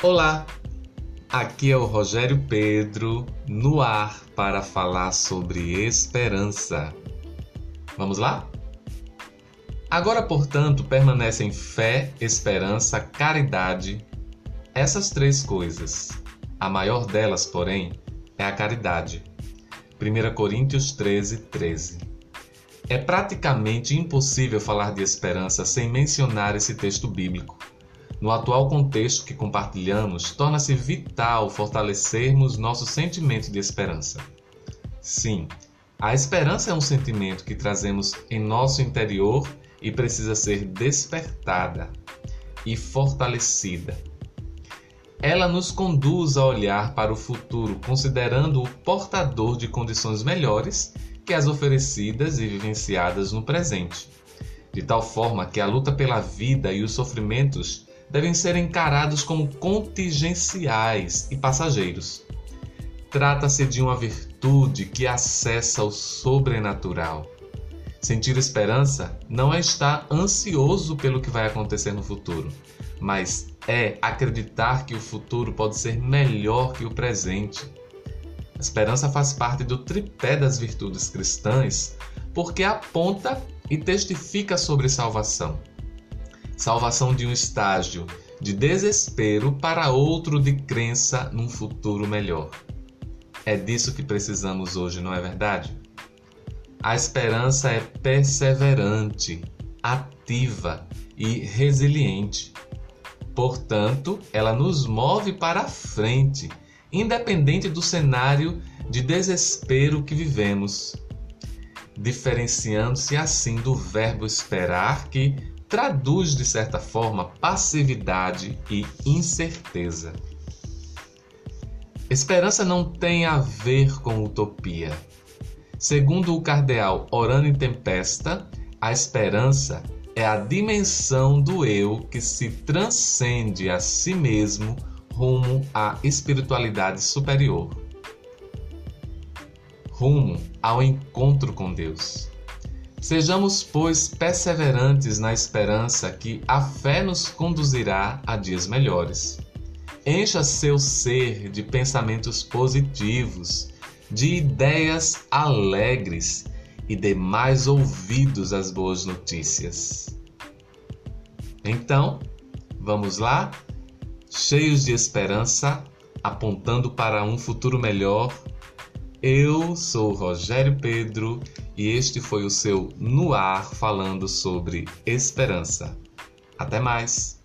Olá, aqui é o Rogério Pedro no ar para falar sobre esperança. Vamos lá? Agora, portanto, permanecem fé, esperança, caridade, essas três coisas. A maior delas, porém, é a caridade. 1 Coríntios 13, 13. É praticamente impossível falar de esperança sem mencionar esse texto bíblico. No atual contexto que compartilhamos, torna-se vital fortalecermos nosso sentimento de esperança. Sim, a esperança é um sentimento que trazemos em nosso interior e precisa ser despertada e fortalecida ela nos conduz a olhar para o futuro considerando o portador de condições melhores que as oferecidas e vivenciadas no presente, de tal forma que a luta pela vida e os sofrimentos devem ser encarados como contingenciais e passageiros. Trata-se de uma virtude que acessa o sobrenatural. Sentir esperança não é estar ansioso pelo que vai acontecer no futuro, mas é acreditar que o futuro pode ser melhor que o presente. A esperança faz parte do tripé das virtudes cristãs porque aponta e testifica sobre salvação. Salvação de um estágio de desespero para outro de crença num futuro melhor. É disso que precisamos hoje, não é verdade? A esperança é perseverante, ativa e resiliente. Portanto, ela nos move para a frente, independente do cenário de desespero que vivemos, diferenciando-se assim do verbo esperar, que traduz de certa forma passividade e incerteza. Esperança não tem a ver com utopia. Segundo o cardeal Orano em Tempesta, a esperança é a dimensão do eu que se transcende a si mesmo rumo à espiritualidade superior, rumo ao encontro com Deus. Sejamos, pois, perseverantes na esperança que a fé nos conduzirá a dias melhores. Encha seu ser de pensamentos positivos, de ideias alegres e dê mais ouvidos às boas notícias. Então, vamos lá, cheios de esperança, apontando para um futuro melhor. Eu sou Rogério Pedro e este foi o seu No Ar falando sobre esperança. Até mais!